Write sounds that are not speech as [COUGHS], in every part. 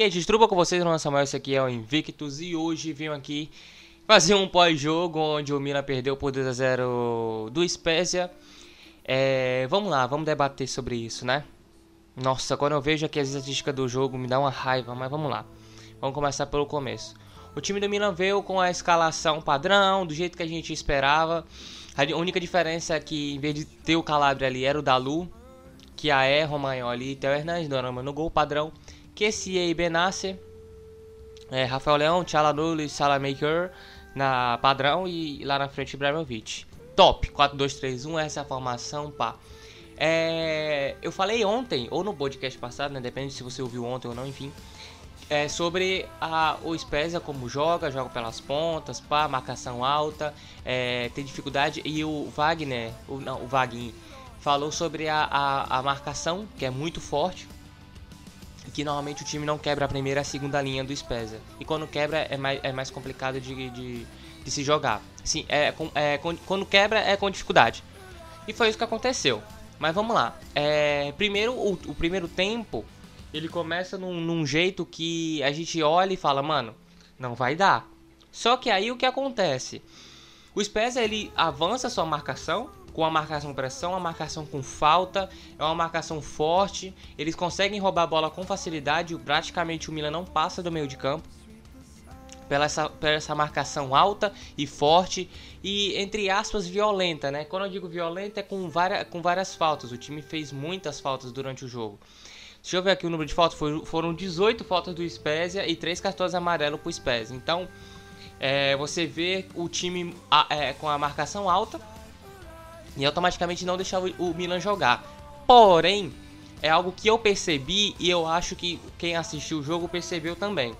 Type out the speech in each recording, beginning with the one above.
E aí, Destruba com vocês, Ronaldo Samuel, esse aqui é o Invictus e hoje venho aqui fazer um pós-jogo onde o Milan perdeu por 2 a 0 do Spezia. É, vamos lá, vamos debater sobre isso, né? Nossa, quando eu vejo aqui as estatísticas do jogo me dá uma raiva, mas vamos lá. Vamos começar pelo começo. O time do Milan veio com a escalação padrão, do jeito que a gente esperava. A única diferença é que em vez de ter o Calabria ali era o Dalu, que a é Romagnoli e Theo Hernandes, no gol padrão. Kessie Benassi, é, Rafael Leão, Tchalanulu e Salamaker na padrão e lá na frente Ibrahimovic. Top, 4-2-3-1, essa é a formação, pá. É, eu falei ontem, ou no podcast passado, né, depende se você ouviu ontem ou não, enfim, é, sobre a, o Spezia como joga, joga pelas pontas, pá, marcação alta, é, tem dificuldade, e o Wagner, o, não, o Wagner, falou sobre a, a, a marcação, que é muito forte, e que normalmente o time não quebra a primeira e a segunda linha do Spezia. E quando quebra é mais, é mais complicado de, de, de se jogar. Sim, é, é, quando quebra é com dificuldade. E foi isso que aconteceu. Mas vamos lá. É, primeiro, o, o, primeiro tempo, ele começa num, num jeito que a gente olha e fala, mano, não vai dar. Só que aí o que acontece? O Spezia ele avança sua marcação, com a marcação pressão, a marcação com falta, é uma marcação forte. Eles conseguem roubar a bola com facilidade. Praticamente o Milan não passa do meio de campo. Pela essa, pela essa marcação alta e forte e, entre aspas, violenta, né? Quando eu digo violenta é com, várias, com várias faltas. O time fez muitas faltas durante o jogo. Deixa eu ver aqui o número de faltas. foram 18 faltas do Spezia e 3 cartões amarelos pro Spezia. Então, é, você vê o time é, com a marcação alta e automaticamente não deixar o Milan jogar. Porém, é algo que eu percebi e eu acho que quem assistiu o jogo percebeu também.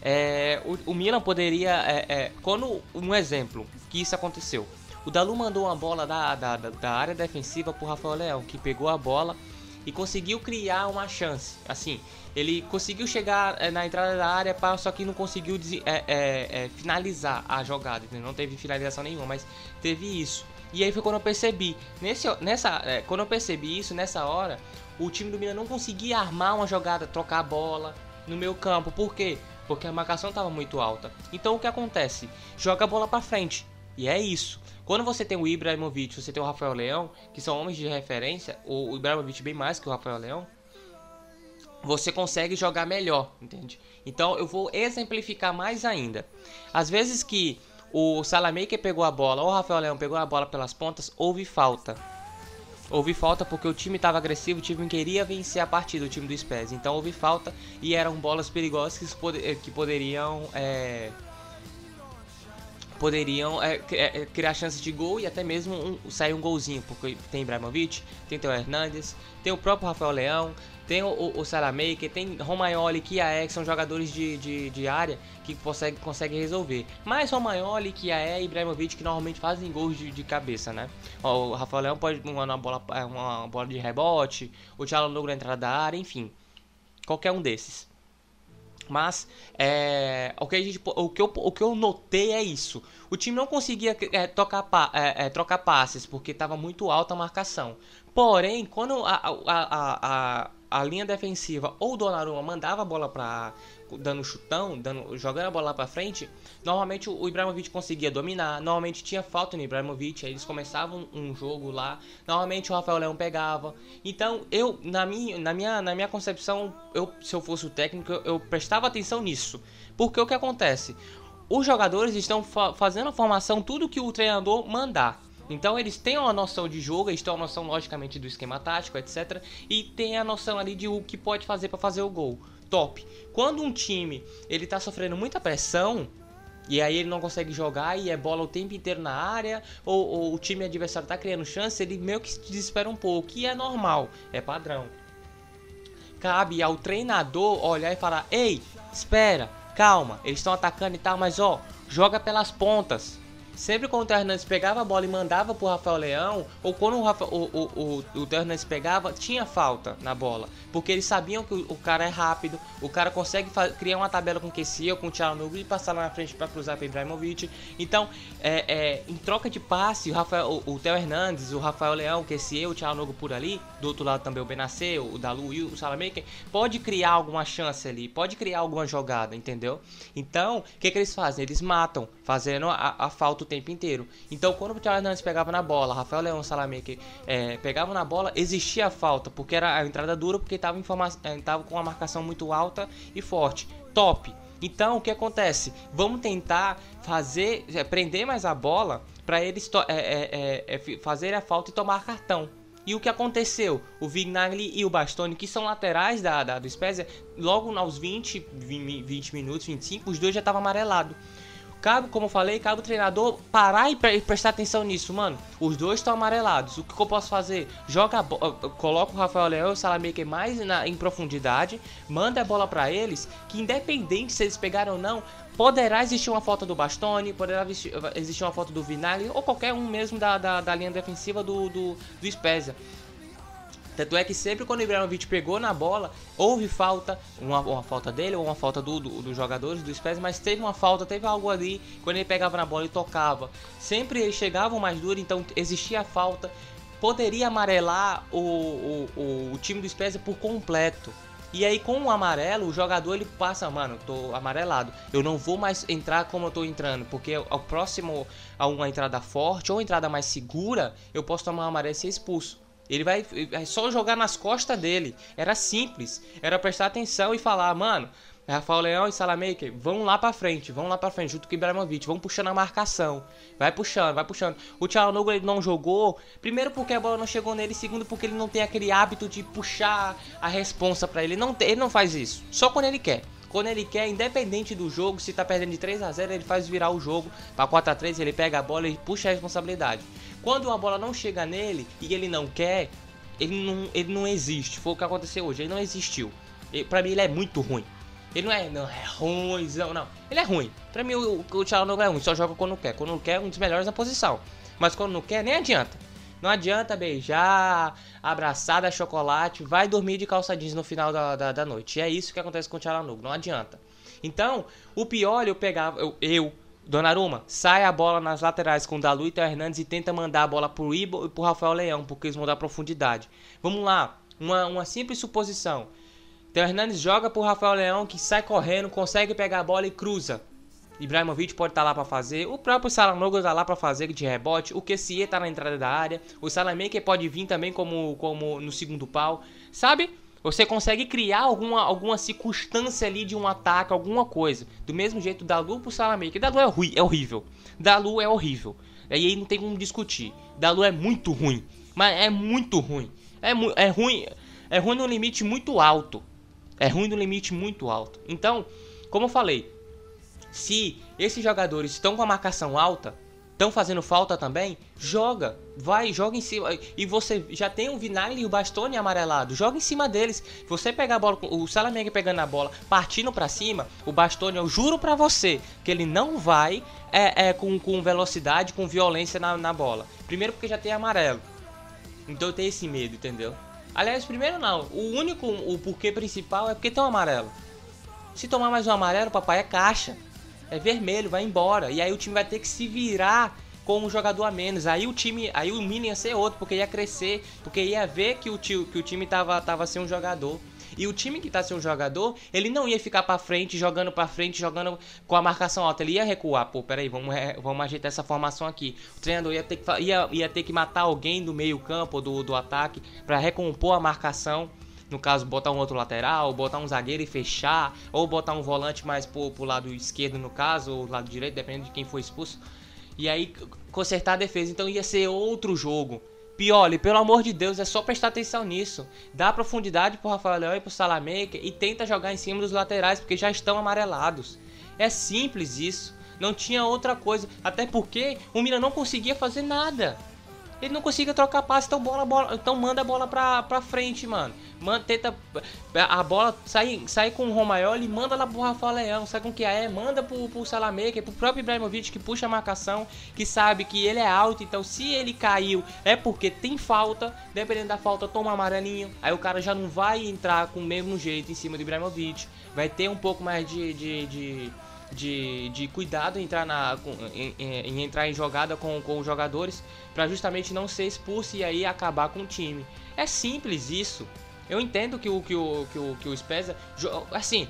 É, o, o, Milan poderia. É, é, quando um exemplo que isso aconteceu. O Dalu mandou uma bola da, da, da área defensiva pro Rafael Leão, que pegou a bola e conseguiu criar uma chance. Assim, ele conseguiu chegar é, na entrada da área, só que não conseguiu é, é, finalizar a jogada. Não teve finalização nenhuma, mas teve isso. E aí foi quando eu percebi. Nesse, nessa, é, quando eu percebi isso, nessa hora, o time do Milan não conseguia armar uma jogada, trocar a bola no meu campo. Por quê? Porque a marcação estava muito alta. Então o que acontece? Joga a bola para frente. E é isso. Quando você tem o Ibrahimovic, você tem o Rafael Leão, que são homens de referência, o Ibrahimovic bem mais que o Rafael Leão, você consegue jogar melhor, entende? Então eu vou exemplificar mais ainda. Às vezes que o Salamaker pegou a bola, ou o Rafael Leão pegou a bola pelas pontas, houve falta. Houve falta porque o time estava agressivo, o time queria vencer a partida, o time do Spez. Então houve falta e eram bolas perigosas que, que poderiam é, poderiam é, é, criar chances de gol e até mesmo um, sair um golzinho, porque tem Ibrahimovic, tem o Hernandes, tem o próprio Rafael Leão, tem o, o, Salamaker, tem Romagnoli, Kiaé, que são jogadores de, de, de área que conseguem consegue resolver. Mas Romagnoli, Kiaé e Ibrahimovic que normalmente fazem gols de, de cabeça, né? O Rafael Leão pode mandar uma bola, é, uma bola de rebote, o Thiago na entrada da área, enfim. Qualquer um desses. Mas é, o, que a gente, o, que eu, o que eu notei é isso. O time não conseguia é, tocar, é, é, trocar passes porque estava muito alta a marcação. Porém, quando a, a, a, a linha defensiva ou o Donnarumma mandava a bola para dando chutão, dando, jogando a bola para frente, normalmente o Ibrahimovic conseguia dominar, normalmente tinha falta no Ibrahimovic, aí eles começavam um jogo lá, normalmente o Rafael Leão pegava. Então, eu na minha na minha na minha concepção, eu se eu fosse o técnico, eu, eu prestava atenção nisso. Porque o que acontece? Os jogadores estão fa fazendo a formação tudo que o treinador mandar. Então eles têm uma noção de jogo, eles têm uma noção logicamente do esquema tático, etc. E tem a noção ali de o que pode fazer para fazer o gol. Top. Quando um time ele tá sofrendo muita pressão, e aí ele não consegue jogar e é bola o tempo inteiro na área, ou, ou, o time adversário tá criando chance, ele meio que se desespera um pouco, que é normal, é padrão. Cabe ao treinador olhar e falar: "Ei, espera, calma, eles estão atacando e tal, mas ó, joga pelas pontas. Sempre quando o Hernandes pegava a bola e mandava pro Rafael Leão, ou quando o, Rafa, o, o, o, o Hernandes pegava, tinha falta na bola. Porque eles sabiam que o, o cara é rápido, o cara consegue criar uma tabela com o Kessia, com o Thiago e passar lá na frente para cruzar para Ibrahimovic. Então, é, é, em troca de passe, o, Rafael, o, o Theo Hernandes, o Rafael Leão, o Kessia, o Thiago Nugo por ali, do outro lado também o Benacê, o Dalu e o Salamaker, pode criar alguma chance ali, pode criar alguma jogada, entendeu? Então, o que, que eles fazem? Eles matam, fazendo a, a falta tempo inteiro. Então, quando o Thiago Hernandes pegava na bola, Rafael Leão, Salamaker é, pegavam na bola, existia a falta, porque era a entrada dura, porque estava é, com uma marcação muito alta e forte. Top. Então, o que acontece? Vamos tentar fazer, é, prender mais a bola para eles é, é, é, é fazer a falta e tomar cartão. E o que aconteceu? O Vignagli e o Bastoni, que são laterais da, da do Spezia, logo aos 20, 20 minutos, 25, os dois já estavam amarelados. Cabe, como eu falei, cabe o treinador parar e, pre prestar atenção nisso, mano. Os dois estão amarelados. O que, que, eu posso fazer? Joga coloca o Rafael Leão e o Salamaker mais na, em profundidade, manda a bola para eles, que independente se eles pegaram ou não, poderá existir uma falta do Bastoni, poderá existir uma falta do Vinagre, ou qualquer um mesmo da, da, da linha defensiva do, do, do Spezia. Tanto é que sempre quando o Ibrahimovic pegou na bola, houve falta, uma, uma falta dele ou uma falta do, do, dos jogadores do Spurs, mas teve uma falta, teve algo ali, quando ele pegava na bola e tocava. Sempre eles chegavam mais duro, então existia falta. Poderia amarelar o, o, o, o time do Spurs por completo. E aí com o amarelo, o jogador ele passa, mano, tô amarelado. Eu não vou mais entrar como eu tô entrando, porque ao próximo a uma entrada forte ou entrada mais segura, eu posso tomar um amarelo e ser expulso. Ele vai, vai só jogar nas costas dele. Era simples. Era prestar atenção e falar, mano, Rafael Leão e Salamaker, vão lá pra frente, vão lá pra frente, junto com o Ibrahimovic, vão puxando a marcação. Vai puxando, vai puxando. O Thiago ele não jogou, primeiro porque a bola não chegou nele, segundo porque ele não tem aquele hábito de puxar a responsa para ele. Não, ele não faz isso, só quando ele quer. Quando ele quer, independente do jogo, se tá perdendo de 3 a 0 ele faz virar o jogo para 4 a 3 ele pega a bola e puxa a responsabilidade. Quando a bola não chega nele e ele não quer, ele não, ele não existe. Foi o que aconteceu hoje, ele não existiu. Para mim ele é muito ruim. Ele não é, não é ruimzão, não. Ele é ruim. Pra mim o, o Thiago não é ruim, só joga quando quer. Quando quer, um dos melhores na posição. Mas quando não quer, nem adianta. Não adianta beijar, abraçar, dar chocolate, vai dormir de calça jeans no final da, da, da noite. E é isso que acontece com o Tchalanugo, não adianta. Então, o pior eu pegava, eu, eu Donnarumma, sai a bola nas laterais com o Dalu e Theo Hernandes e tenta mandar a bola pro Ibo e pro Rafael Leão, porque eles vão dar profundidade. Vamos lá, uma, uma simples suposição. Theo Hernandes joga pro Rafael Leão que sai correndo, consegue pegar a bola e cruza. Ibrahimovic pode estar tá lá para fazer, o próprio Salanogo está lá para fazer de rebote, o Kessie está na entrada da área, o Salamaker pode vir também como, como no segundo pau, sabe? Você consegue criar alguma, alguma circunstância ali de um ataque, alguma coisa. Do mesmo jeito, Dalu pro Salamaker. Dalu é, ruim, é horrível. Dalu é horrível. E aí não tem como discutir. Dalu é muito ruim. Mas é muito ruim. É, mu é ruim. É ruim no limite muito alto. É ruim no limite muito alto. Então, como eu falei, se esses jogadores estão com a marcação alta, estão fazendo falta também, joga, vai, joga em cima. E você já tem o Vinagre e o Bastone amarelado, joga em cima deles. Você pegar a bola, o Salameng pegando a bola, partindo para cima, o Bastone, eu juro para você que ele não vai é, é, com, com velocidade, com violência na, na bola. Primeiro porque já tem amarelo. Então eu tenho esse medo, entendeu? Aliás, primeiro não. O único, o porquê principal é porque tem um amarelo. Se tomar mais um amarelo, papai é caixa é vermelho, vai embora. E aí o time vai ter que se virar com um jogador a menos. Aí o time, aí o Mini ia ser outro, porque ia crescer, porque ia ver que o, tio, que o time tava, tava sem um jogador. E o time que tá sem um jogador, ele não ia ficar para frente, jogando para frente, jogando com a marcação alta. Ele ia recuar. Pô, peraí, vamos, vamos ajeitar essa formação aqui. O treinador ia ter que, ia, ia ter que matar alguém do meio campo, do, do ataque, para recompor a marcação. No caso, botar um outro lateral, botar um zagueiro e fechar, ou botar um volante mais pro, pro lado esquerdo, no caso, ou lado direito, dependendo de quem for expulso. E aí consertar a defesa. Então ia ser outro jogo. Pioli, pelo amor de Deus, é só prestar atenção nisso. Dá profundidade pro Rafael Leão e pro Salamaker e tenta jogar em cima dos laterais, porque já estão amarelados. É simples isso. Não tinha outra coisa. Até porque o Milan não conseguia fazer nada. Ele não conseguia trocar passe, então, bola, bola, então manda a bola pra, pra frente, mano. Manda, tenta. A bola sai, sai com o Romagnoli, manda lá pro Rafael Leão, sai com que é, manda pro, pro Salamaker, pro próprio Ibrahimovic que puxa a marcação, que sabe que ele é alto, então se ele caiu é porque tem falta, dependendo da falta, toma amarelinho. Aí o cara já não vai entrar com o mesmo jeito em cima do Ibrahimovic, vai ter um pouco mais de, de, de de, de cuidado entrar, na, em, em, entrar em jogada com, com os jogadores para justamente não ser expulso e aí acabar com o time. É simples isso. Eu entendo que o que o que o, que o Spezia, assim,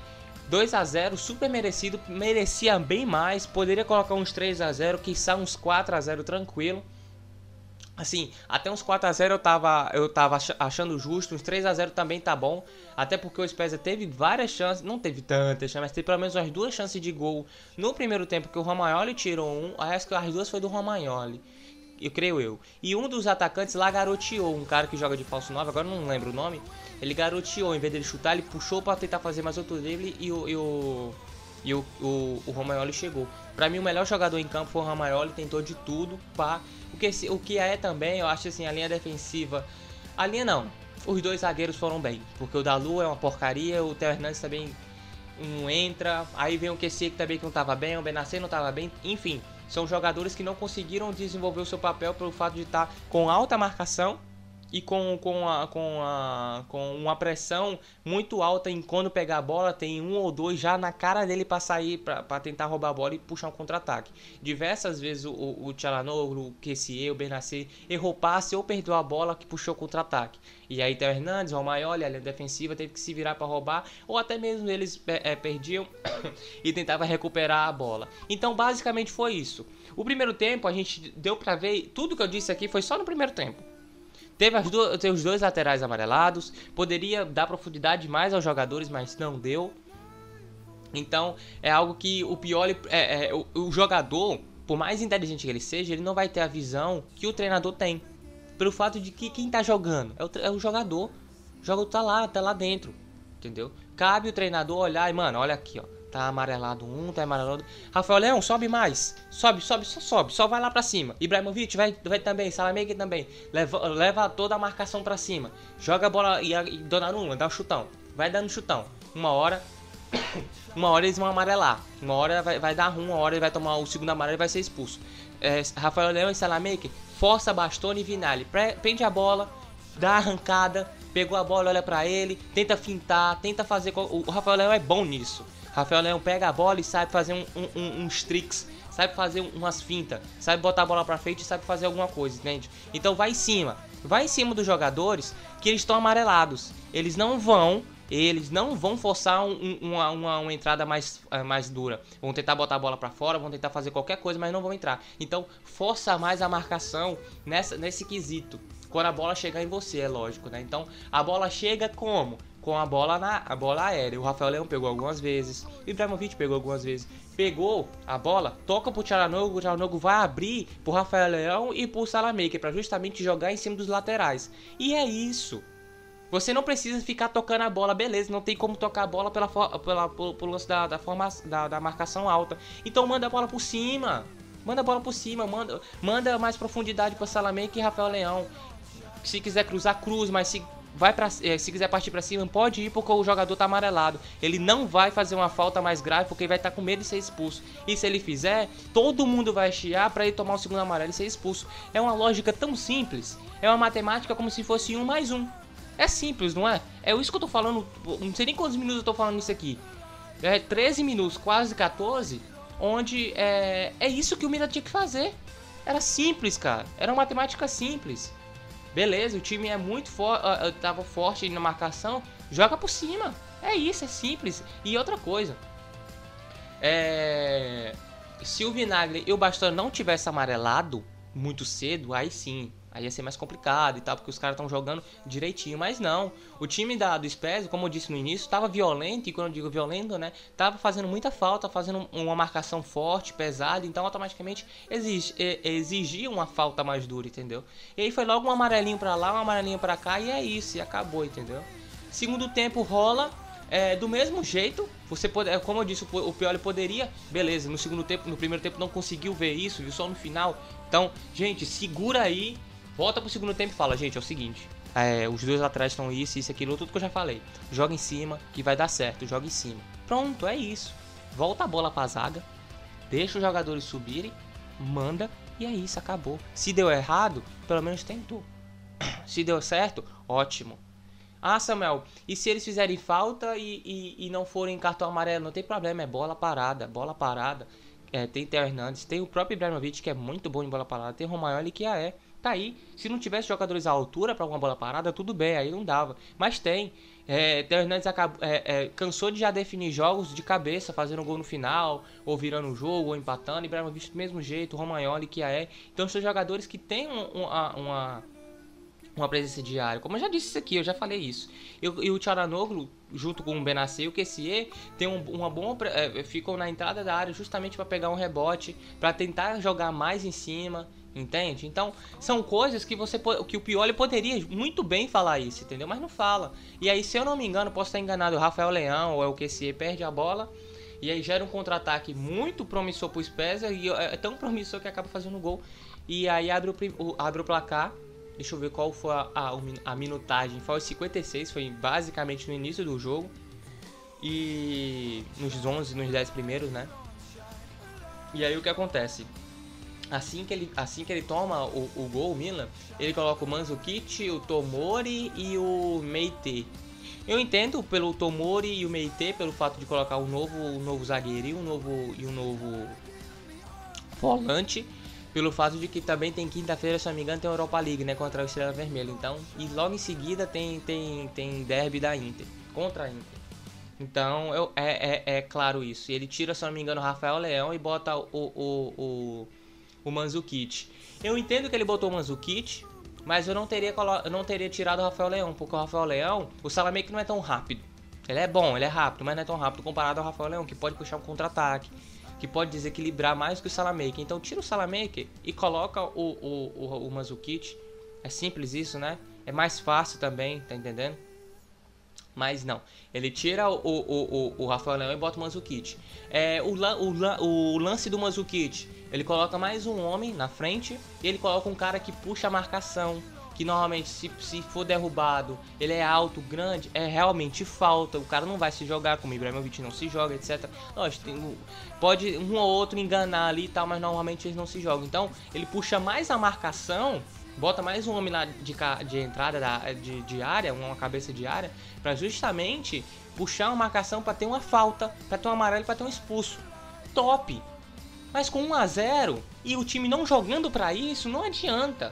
2 a 0 super merecido, merecia bem mais, poderia colocar uns 3 a 0, quiçá uns 4 a 0 tranquilo. Assim, até uns 4 a 0 eu tava, eu tava achando justo, uns 3 a 0 também tá bom. Até porque o Spezia teve várias chances, não teve tantas chances, mas teve pelo menos umas duas chances de gol no primeiro tempo que o Romagnoli tirou um, acho que as duas foi do Romagnoli. Eu creio eu. E um dos atacantes lá garoteou, um cara que joga de falso 9, agora não lembro o nome. Ele garoteou, em vez dele chutar, ele puxou para tentar fazer mais outro drible e o, e o e o, o, o chegou. Para mim, o melhor jogador em campo foi o Romagnoli, tentou de tudo. Pá. O, que, o que é também, eu acho assim, a linha defensiva. A linha não. Os dois zagueiros foram bem. Porque o Dalu é uma porcaria, o Theo Hernandes também não entra. Aí vem o QC que também que não estava bem, o Benassi não estava bem. Enfim, são jogadores que não conseguiram desenvolver o seu papel pelo fato de estar com alta marcação e com, com, a, com, a, com uma pressão muito alta em quando pegar a bola, tem um ou dois já na cara dele para sair, para tentar roubar a bola e puxar um contra-ataque. Diversas vezes o, o, o Tchalanoglu, o Kessie, o errou passe ou perdeu a bola que puxou contra-ataque. E aí Theo Hernandes, o Romagnoli, a defensiva teve que se virar para roubar, ou até mesmo eles é, perdiam [COUGHS] e tentava recuperar a bola. Então basicamente foi isso. O primeiro tempo a gente deu para ver, tudo que eu disse aqui foi só no primeiro tempo. Teve, teve os dois laterais amarelados. Poderia dar profundidade mais aos jogadores, mas não deu. Então é algo que o Pioli, é, é, o, o, jogador, por mais inteligente que ele seja, ele não vai ter a visão que o treinador tem. Pelo fato de que quem tá jogando é o, é o jogador. O jogador tá lá, tá lá dentro. Entendeu? Cabe o treinador olhar e, mano, olha aqui, ó. Tá amarelado um, tá amarelado. Rafael Leão, sobe mais. Sobe, sobe, só sobe. Só vai lá pra cima. Ibrahimovic vai, vai também. Salamega também. Leva, leva toda a marcação pra cima. Joga a bola e, e Donnarumma, dá o um chutão. Vai dando chutão. Uma hora. [COUGHS] Uma hora eles vão amarelar. Uma hora vai, vai dar ruim. Uma hora ele vai tomar o segundo amarelo e vai ser expulso. É, Rafael Leão e Salamega força Bastoni e Vinali. Prende a bola. Dá a arrancada. Pegou a bola, olha pra ele. Tenta fintar. Tenta fazer. O Rafael Leão é bom nisso. Rafael Leão pega a bola e sabe fazer um, um, um, uns tricks, sabe fazer umas fintas, sabe botar a bola pra frente e sabe fazer alguma coisa, entende? Então vai em cima, vai em cima dos jogadores que eles estão amarelados. Eles não vão, eles não vão forçar um, uma, uma, uma, entrada mais, uh, mais dura. Vão tentar botar a bola para fora, vão tentar fazer qualquer coisa, mas não vão entrar. Então força mais a marcação nessa, nesse quesito. Quando a bola chegar em você, é lógico, né? Então a bola chega como? Com a bola na a bola aérea. O Rafael Leão pegou algumas vezes, Ibrahimovic pegou algumas vezes. Pegou a bola, toca pro Tchalanogo, o Tchalanogo vai abrir pro Rafael Leão e pro Salamaker para justamente jogar em cima dos laterais. E é isso. Você não precisa ficar tocando a bola, beleza, não tem como tocar a bola pela, pela, pelo, pelo lance da, da, forma, da, da marcação alta. Então manda a bola por cima. Manda a bola por cima, manda, manda mais profundidade para Salamaker e Rafael Leão. Se quiser cruzar, cruz, mas se vai para eh, se quiser partir para cima, pode ir porque o jogador tá amarelado. Ele não vai fazer uma falta mais grave porque ele vai estar tá com medo de ser expulso. E se ele fizer, todo mundo vai chiar para ele tomar o segundo amarelo e ser expulso. É uma lógica tão simples. É uma matemática como se fosse um mais um. É simples, não é? É isso que eu tô falando. Não sei nem quantos minutos eu tô falando isso aqui. É 13 minutos, quase 14. Onde é, é isso que o Milan tinha que fazer. Era simples, cara. Era uma matemática simples. Beleza, o time é muito forte, uh, tava forte na marcação, joga por cima. É isso, é simples. E outra coisa, é... se o Vinagre e o Bastão não tivesse amarelado muito cedo, aí sim, Aí ia ser mais complicado e tal, porque os caras estão jogando direitinho. Mas não. O time da, do Spezia, como eu disse no início, estava violento. E quando eu digo violento, né? Tava fazendo muita falta, fazendo uma marcação forte, pesada. Então automaticamente exige, exigia uma falta mais dura, entendeu? E aí foi logo um amarelinho para lá, um amarelinho para cá. E é isso, e acabou, entendeu? Segundo tempo rola. É, do mesmo jeito, você pode, é, como eu disse, o Pioli poderia, beleza, no segundo tempo, no primeiro tempo não conseguiu ver isso, viu só no final. Então, gente, segura aí, Volta pro segundo tempo e fala, gente, é o seguinte. É, os dois atrás estão isso, isso, aquilo, tudo que eu já falei. Joga em cima, que vai dar certo, joga em cima. Pronto, é isso. Volta a bola pra zaga, deixa os jogadores subirem, manda e é isso, acabou. Se deu errado, pelo menos tentou. [CLEARS THROAT] Se deu certo, ótimo. Ah, Samuel, e se eles fizerem falta e, e, e não forem cartão amarelo? Não tem problema, é bola parada, bola parada. É, tem Theo Hernandes, tem o próprio Ibrahimovic, que é muito bom em bola parada, tem Romagnoli, que é. Tá aí. Se não tivesse jogadores à altura para uma bola parada, tudo bem, aí não dava. Mas tem. É, Theo Hernandes acabou, é, é, cansou de já definir jogos de cabeça, fazendo gol no final, ou virando o jogo, ou empatando. Ibrahimovic do mesmo jeito, Romagnoli, que é. Então são jogadores que têm uma, uma uma presença diária. Como eu já disse isso aqui, eu já falei isso. E o Tcharanoglu, junto com o Benassi e o Kessier, tem um, uma boa é, ficam na entrada da área justamente para pegar um rebote, para tentar jogar mais em cima, entende? Então, são coisas que você que o Pioli poderia muito bem falar isso, entendeu? Mas não fala. E aí, se eu não me engano, posso estar enganado, o Rafael Leão ou é o Kessier perde a bola e aí gera um contra-ataque muito promissor pro Spezia e é, é tão promissor que acaba fazendo gol. E aí abre o, abre o placar Deixa eu ver qual foi a, a, a minutagem. Foi aos 56, foi basicamente no início do jogo. E nos 11, nos 10 primeiros, né? E aí o que acontece? Assim que ele, assim que ele toma o, o gol, o Milan, ele coloca o Manzukic, o Tomori e o Meite. Eu entendo pelo Tomori e o Meite, pelo fato de colocar um novo, um novo zagueiro e um novo, e um novo volante pelo fato de que também tem quinta-feira, se não me engano, tem Europa League, né, contra a Estrela Vermelha. Então, e logo em seguida tem tem tem derby da Inter contra a Inter. Então, eu, é, é, é claro isso. Ele tira, se não me engano, o Rafael Leão e bota o o o, o Manzukic. Eu entendo que ele botou o Manzukic, mas eu não teria não teria tirado o Rafael Leão, porque o Rafael Leão, o Salameque não é tão rápido. Ele é bom, ele é rápido, mas não é tão rápido comparado ao Rafael Leão, que pode puxar um contra-ataque que pode desequilibrar mais que o Salamaker. Então tira o Salamaker e coloca o, o, o, o Manzukic. É simples isso, né? É mais fácil também, tá entendendo? Mas não, ele tira o, o, o, o Rafael Leão e bota o Manzukic. É, o, o, o lance do Manzukic, ele coloca mais um homem na frente e ele coloca um cara que puxa a marcação, que normalmente se, se for derrubado, ele é alto, grande, é realmente falta. O cara não vai se jogar como o Ibrahimovic não se joga, etc. Tem, pode um ou outro enganar ali e tal, mas normalmente eles não se jogam. Então ele puxa mais a marcação, bota mais um homem lá de, de entrada da, de, de área, uma cabeça de área, para justamente puxar uma marcação para ter uma falta, para ter um amarelo, para ter um expulso. Top! Mas com 1 a 0 e o time não jogando para isso, não adianta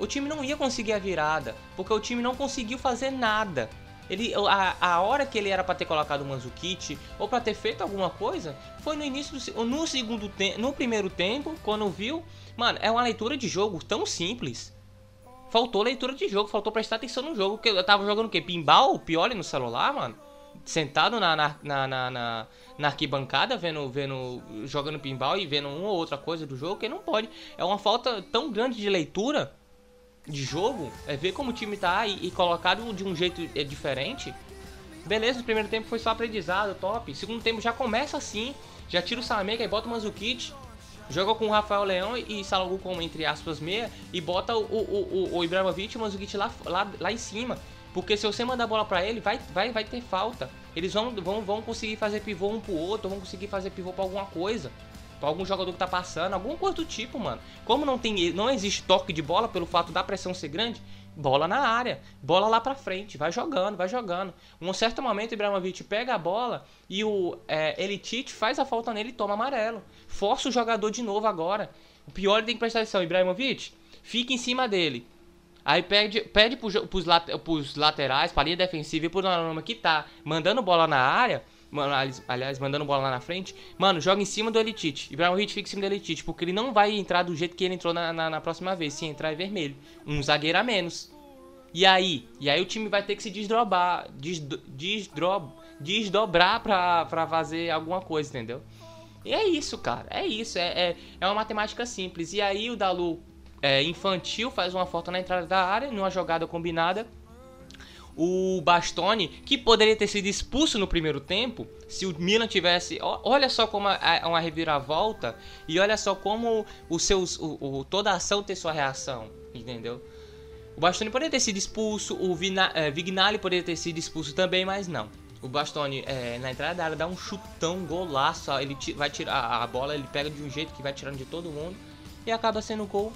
o time não ia conseguir a virada, porque o time não conseguiu fazer nada. Ele, a, a hora que ele era para ter colocado o Manzukic ou para ter feito alguma coisa foi no início do no segundo tempo, no primeiro tempo, quando viu, mano, é uma leitura de jogo tão simples. Faltou leitura de jogo, faltou prestar atenção no jogo, porque eu tava jogando o quê? Pinball, piole no celular, mano. Sentado na, na, na, na, na arquibancada, vendo, vendo, jogando pinball e vendo uma ou outra coisa do jogo, que não pode. É uma falta tão grande de leitura de jogo, é ver como o time tá e, e colocado de um jeito é, diferente. Beleza, o primeiro tempo foi só aprendizado, top. Segundo tempo já começa assim, já tira o Salameca e bota o Manzukic. Joga com o Rafael Leão e Salagu como, entre aspas, meia. E bota o, o, o, o Ibrahimovic e o Manzukic lá, lá, lá em cima. Porque se você mandar a bola para ele, vai, vai, vai ter falta. Eles vão, vão, vão conseguir fazer pivô um pro outro, vão conseguir fazer pivô pra alguma coisa pra algum jogador que tá passando, algum coisa do tipo, mano. Como não tem, não existe toque de bola pelo fato da pressão ser grande, bola na área, bola lá pra frente, vai jogando, vai jogando. Um certo momento Ibrahimovic pega a bola e o é, Elitite faz a falta nele e toma amarelo. Força o jogador de novo agora. O pior ele tem que prestar atenção, Ibrahimovic, fica em cima dele. Aí pede, pede pros, pros laterais, pra linha defensiva e pro Donnarumma que tá mandando bola na área Mano, aliás, mandando bola lá na frente. Mano, joga em cima do Elitite. Ibrahimovic fica em cima do Elitite. Porque ele não vai entrar do jeito que ele entrou na, na, na, próxima vez. Se entrar é vermelho. Um zagueiro a menos. E aí? E aí o time vai ter que se desdobrar. Desdo, desdro, desdobrar pra, pra fazer alguma coisa, entendeu? E é isso, cara. É isso. É, é, é uma matemática simples. E aí o Dalu é, infantil faz uma falta na entrada da área. Numa jogada combinada o Bastoni, que poderia ter sido expulso no primeiro tempo, se o Milan tivesse. Olha só como é uma reviravolta e olha só como os seus, o, o, toda ação tem sua reação. Entendeu? O Bastoni poderia ter sido expulso, o é, Vignali poderia ter sido expulso também, mas não. O Bastoni é, na entrada da área dá um chutão, golaço. Ele vai tirar a bola, ele pega de um jeito que vai tirando de todo mundo e acaba sendo gol.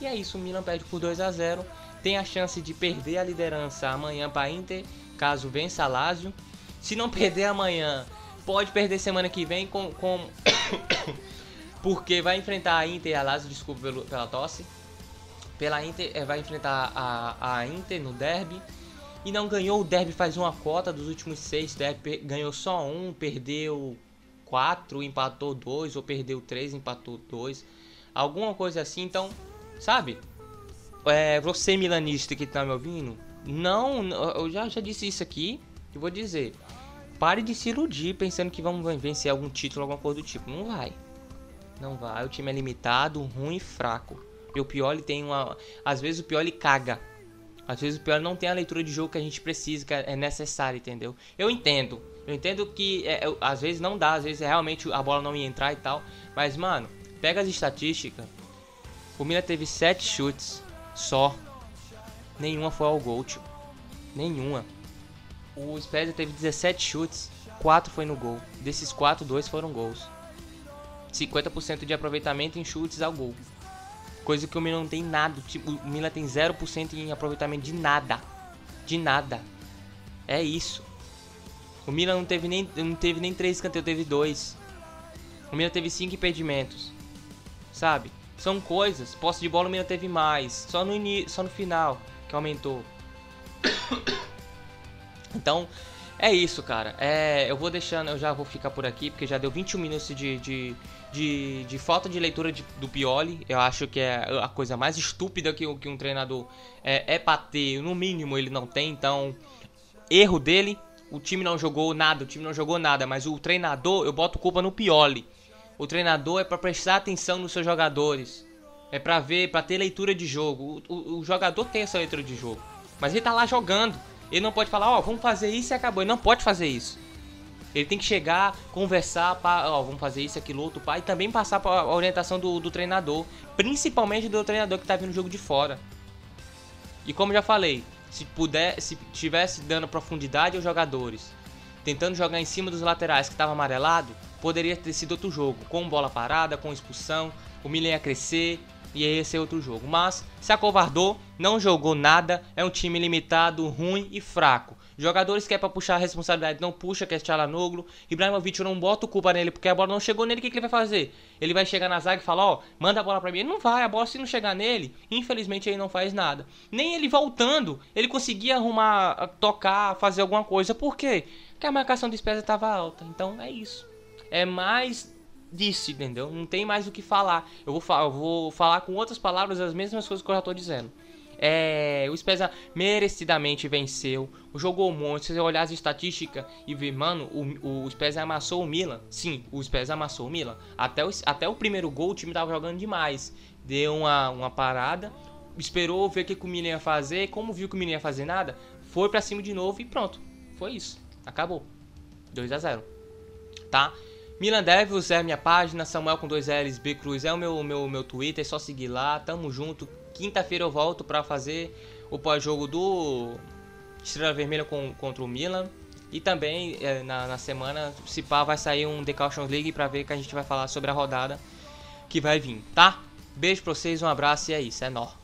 E é isso, o Milan perde por 2 a 0 Tem a chance de perder a liderança amanhã para Inter, caso vença a Lazio. Se não perder amanhã, pode perder semana que vem com, com... [COUGHS] porque vai enfrentar a Inter e a Lazio, desculpa pelo, pela tosse. Pela Inter, é, vai enfrentar a, a Inter no derby e não ganhou o derby faz uma cota dos últimos seis derby ganhou só um perdeu quatro empatou dois ou perdeu três empatou dois alguma coisa assim então sabe é, você milanista que tá me ouvindo não eu já já disse isso aqui e vou dizer pare de se iludir pensando que vamos vencer algum título alguma coisa do tipo não vai não vai o time é limitado ruim e fraco e o Pioli tem uma às vezes o Pioli caga às vezes o pior não tem a leitura de jogo que a gente precisa, que é necessária, entendeu? Eu entendo. Eu entendo que é, é, às vezes não dá, às vezes realmente a bola não ia entrar e tal. Mas, mano, pega as estatísticas. O Milan teve 7 chutes só. Nenhuma foi ao gol, tio. Nenhuma. O Spezia teve 17 chutes, 4 foi no gol. Desses 4, 2 foram gols. 50% de aproveitamento em chutes ao gol. Coisa que o Milan não tem nada. Tipo, o Milan tem 0% em aproveitamento de nada. De nada. É isso. O Milan não teve nem, não teve nem 3 escanteios, teve 2. O Milan teve 5 impedimentos. Sabe? São coisas. Posse de bola o Milan teve mais. Só no, só no final que aumentou. [COUGHS] Então, é isso, cara. É, eu vou deixando, eu já vou ficar por aqui, porque já deu 21 minutos de, de, de, de falta de leitura de, do Pioli. Eu acho que é a coisa mais estúpida que, que um treinador é, é pra ter. No mínimo, ele não tem. Então, erro dele. O time não jogou nada, o time não jogou nada. Mas o treinador, eu boto culpa no Pioli. O treinador é para prestar atenção nos seus jogadores. É para ver, para ter leitura de jogo. O, o, o jogador tem essa leitura de jogo. Mas ele tá lá jogando. Ele não pode falar, ó, oh, vamos fazer isso e acabou. Ele não pode fazer isso. Ele tem que chegar, conversar, ó, oh, vamos fazer isso, aquilo, outro, pá, e também passar para a orientação do, do treinador, principalmente do treinador que tá vindo o jogo de fora. E como já falei, se puder, se tivesse dando profundidade aos jogadores, tentando jogar em cima dos laterais que estava amarelado, poderia ter sido outro jogo, com bola parada, com expulsão, o Milan ia crescer, e esse é outro jogo. Mas se acovardou, não jogou nada, é um time limitado, ruim e fraco. Jogadores que é pra puxar a responsabilidade não puxa, que é Tchalanoglu. Ibrahimovic eu não bota culpa nele, porque a bola não chegou nele, o que, que ele vai fazer? Ele vai chegar na zaga e falar, ó, oh, manda a bola pra mim. Ele não vai, a bola se não chegar nele, infelizmente ele não faz nada. Nem ele voltando, ele conseguia arrumar, tocar, fazer alguma coisa. Por quê? Porque a marcação de espécie estava alta. Então é isso. É mais disse, entendeu? Não tem mais o que falar. Eu vou, falar, eu vou falar com outras palavras as mesmas coisas que eu já tô dizendo. É, o Spezia merecidamente venceu, jogou um monte. Se você olhar as estatísticas e ver, mano, o, o Spezia amassou o Milan. Sim, o Spezia amassou o Milan. Até o, até o primeiro gol o time tava jogando demais. Deu uma, uma parada, esperou ver o que, que o Milan ia fazer. Como viu que o Milan ia fazer nada, foi para cima de novo e pronto. Foi isso. Acabou. 2 a 0 Tá? Milan Devils é minha página, Samuel com dois L's, B Cruz é o meu, meu, meu Twitter, é só seguir lá, tamo junto. Quinta-feira eu volto para fazer o pós-jogo do Estrela Vermelha com, contra o Milan. E também é, na, na, semana, se pá, vai sair um The Caution League pra ver que a gente vai falar sobre a rodada que vai vir, tá? Beijo pra vocês, um abraço e é isso, é nó.